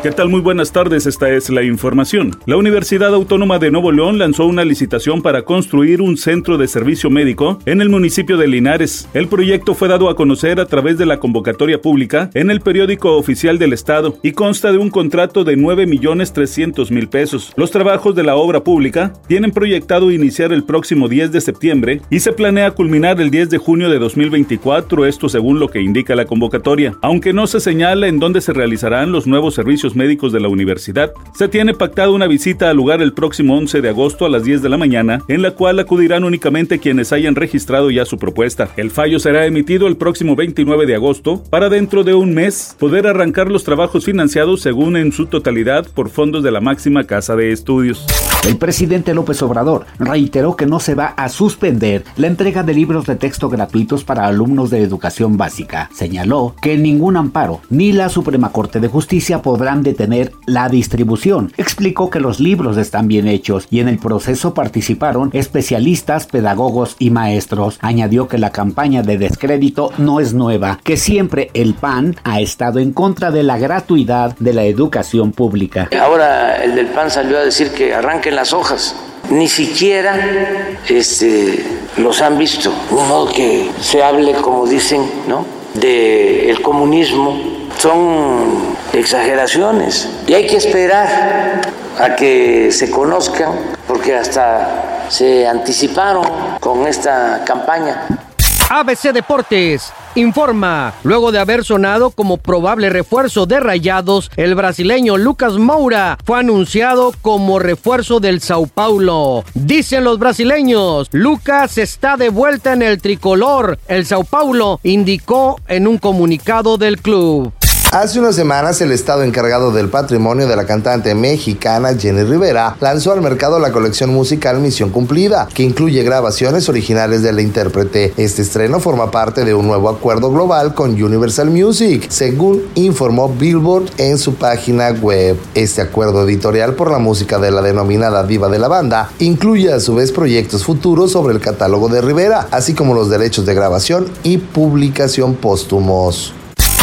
¿Qué tal? Muy buenas tardes, esta es la información. La Universidad Autónoma de Nuevo León lanzó una licitación para construir un centro de servicio médico en el municipio de Linares. El proyecto fue dado a conocer a través de la convocatoria pública en el periódico oficial del Estado y consta de un contrato de 9 millones 300 mil pesos. Los trabajos de la obra pública tienen proyectado iniciar el próximo 10 de septiembre y se planea culminar el 10 de junio de 2024, esto según lo que indica la convocatoria. Aunque no se señala en dónde se realizarán los nuevos servicios médicos de la universidad. Se tiene pactada una visita al lugar el próximo 11 de agosto a las 10 de la mañana, en la cual acudirán únicamente quienes hayan registrado ya su propuesta. El fallo será emitido el próximo 29 de agosto para dentro de un mes poder arrancar los trabajos financiados según en su totalidad por fondos de la máxima casa de estudios. El presidente López Obrador reiteró que no se va a suspender la entrega de libros de texto gratuitos para alumnos de educación básica. Señaló que ningún amparo ni la Suprema Corte de Justicia podrán detener la distribución. Explicó que los libros están bien hechos y en el proceso participaron especialistas, pedagogos y maestros. Añadió que la campaña de descrédito no es nueva, que siempre el PAN ha estado en contra de la gratuidad de la educación pública. Ahora el del PAN salió a decir que arranque en las hojas. Ni siquiera este, los han visto. Un modo que se hable, como dicen, ¿no? de el comunismo. Son exageraciones. Y hay que esperar a que se conozcan, porque hasta se anticiparon con esta campaña. ABC Deportes informa. Luego de haber sonado como probable refuerzo de Rayados, el brasileño Lucas Moura fue anunciado como refuerzo del Sao Paulo. Dicen los brasileños, Lucas está de vuelta en el tricolor. El Sao Paulo indicó en un comunicado del club. Hace unas semanas el Estado encargado del patrimonio de la cantante mexicana Jenny Rivera lanzó al mercado la colección musical Misión Cumplida, que incluye grabaciones originales de la intérprete. Este estreno forma parte de un nuevo acuerdo global con Universal Music, según informó Billboard en su página web. Este acuerdo editorial por la música de la denominada diva de la banda incluye a su vez proyectos futuros sobre el catálogo de Rivera, así como los derechos de grabación y publicación póstumos.